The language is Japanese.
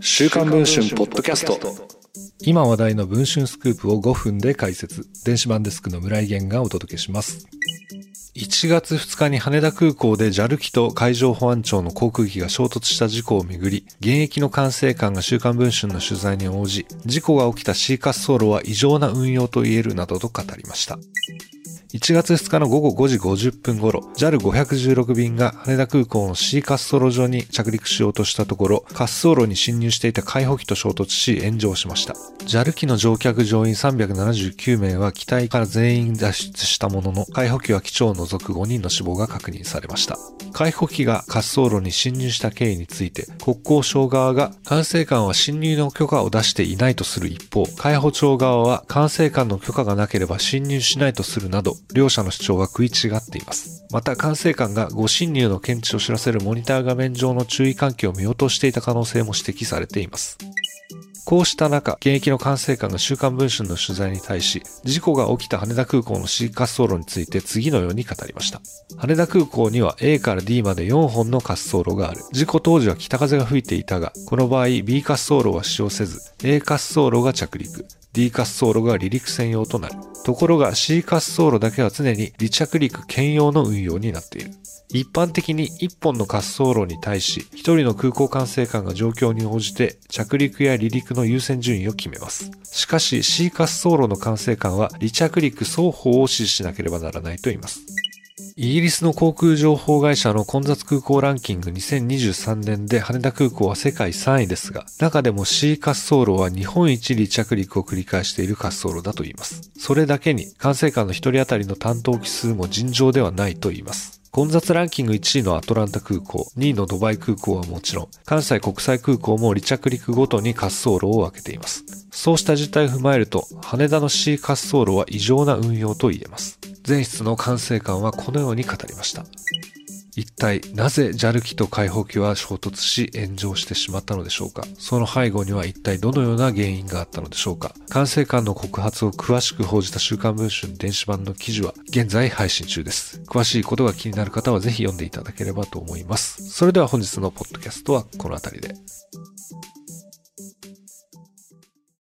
週刊文春ポッドキャスト。今話題の文春スクープを5分で解説。電子版デスクの村井源がお届けします。1月2日に羽田空港で JAL 機と海上保安庁の航空機が衝突した事故をめぐり、現役の管制官が週刊文春の取材に応じ、事故が起きた C 滑走路は異常な運用と言えるなどと語りました。1月2日の午後5時50分頃、JAL516 便が羽田空港の C 滑走路上に着陸しようとしたところ、滑走路に侵入していた海保機と衝突し炎上しました。JAL 機の乗客乗員379名は機体から全員脱出したものの、海保機は機長を除く5人の死亡が確認されました。海保機が滑走路に侵入した経緯について、国交省側が管制官は侵入の許可を出していないとする一方、海保庁側は管制官の許可がなければ侵入しないとするなど、両者の主張は食い違っています。また、管制官が誤侵入の検知を知らせるモニター画面上の注意喚起を見落としていた可能性も指摘されています。こうした中、現役の管制官が週刊文春の取材に対し、事故が起きた羽田空港の C 滑走路について次のように語りました。羽田空港には A から D まで4本の滑走路がある。事故当時は北風が吹いていたが、この場合 B 滑走路は使用せず、A 滑走路が着陸、D 滑走路が離陸専用となる。ところが C 滑走路だけは常に離着陸兼用の運用になっている。一般的に1本の滑走路に対し、1人の空港管制官が状況に応じて着陸や離陸の優先順位を決めます。しかし C 滑走路の管制官は離着陸双方を指示しなければならないと言います。イギリスの航空情報会社の混雑空港ランキング2023年で羽田空港は世界3位ですが、中でも C 滑走路は日本一離着陸を繰り返している滑走路だと言います。それだけに管制官の1人当たりの担当機数も尋常ではないと言います。混雑ランキング1位のアトランタ空港、2位のドバイ空港はもちろん、関西国際空港も離着陸ごとに滑走路を分けています。そうした実態を踏まえると、羽田の C 滑走路は異常な運用と言えます。前室の管制官はこのように語りました。一体なぜ JAL 機と解放機は衝突し炎上してしまったのでしょうかその背後には一体どのような原因があったのでしょうか管制官の告発を詳しく報じた週刊文春電子版の記事は現在配信中です。詳しいことが気になる方はぜひ読んでいただければと思います。それでは本日のポッドキャストはこの辺りで。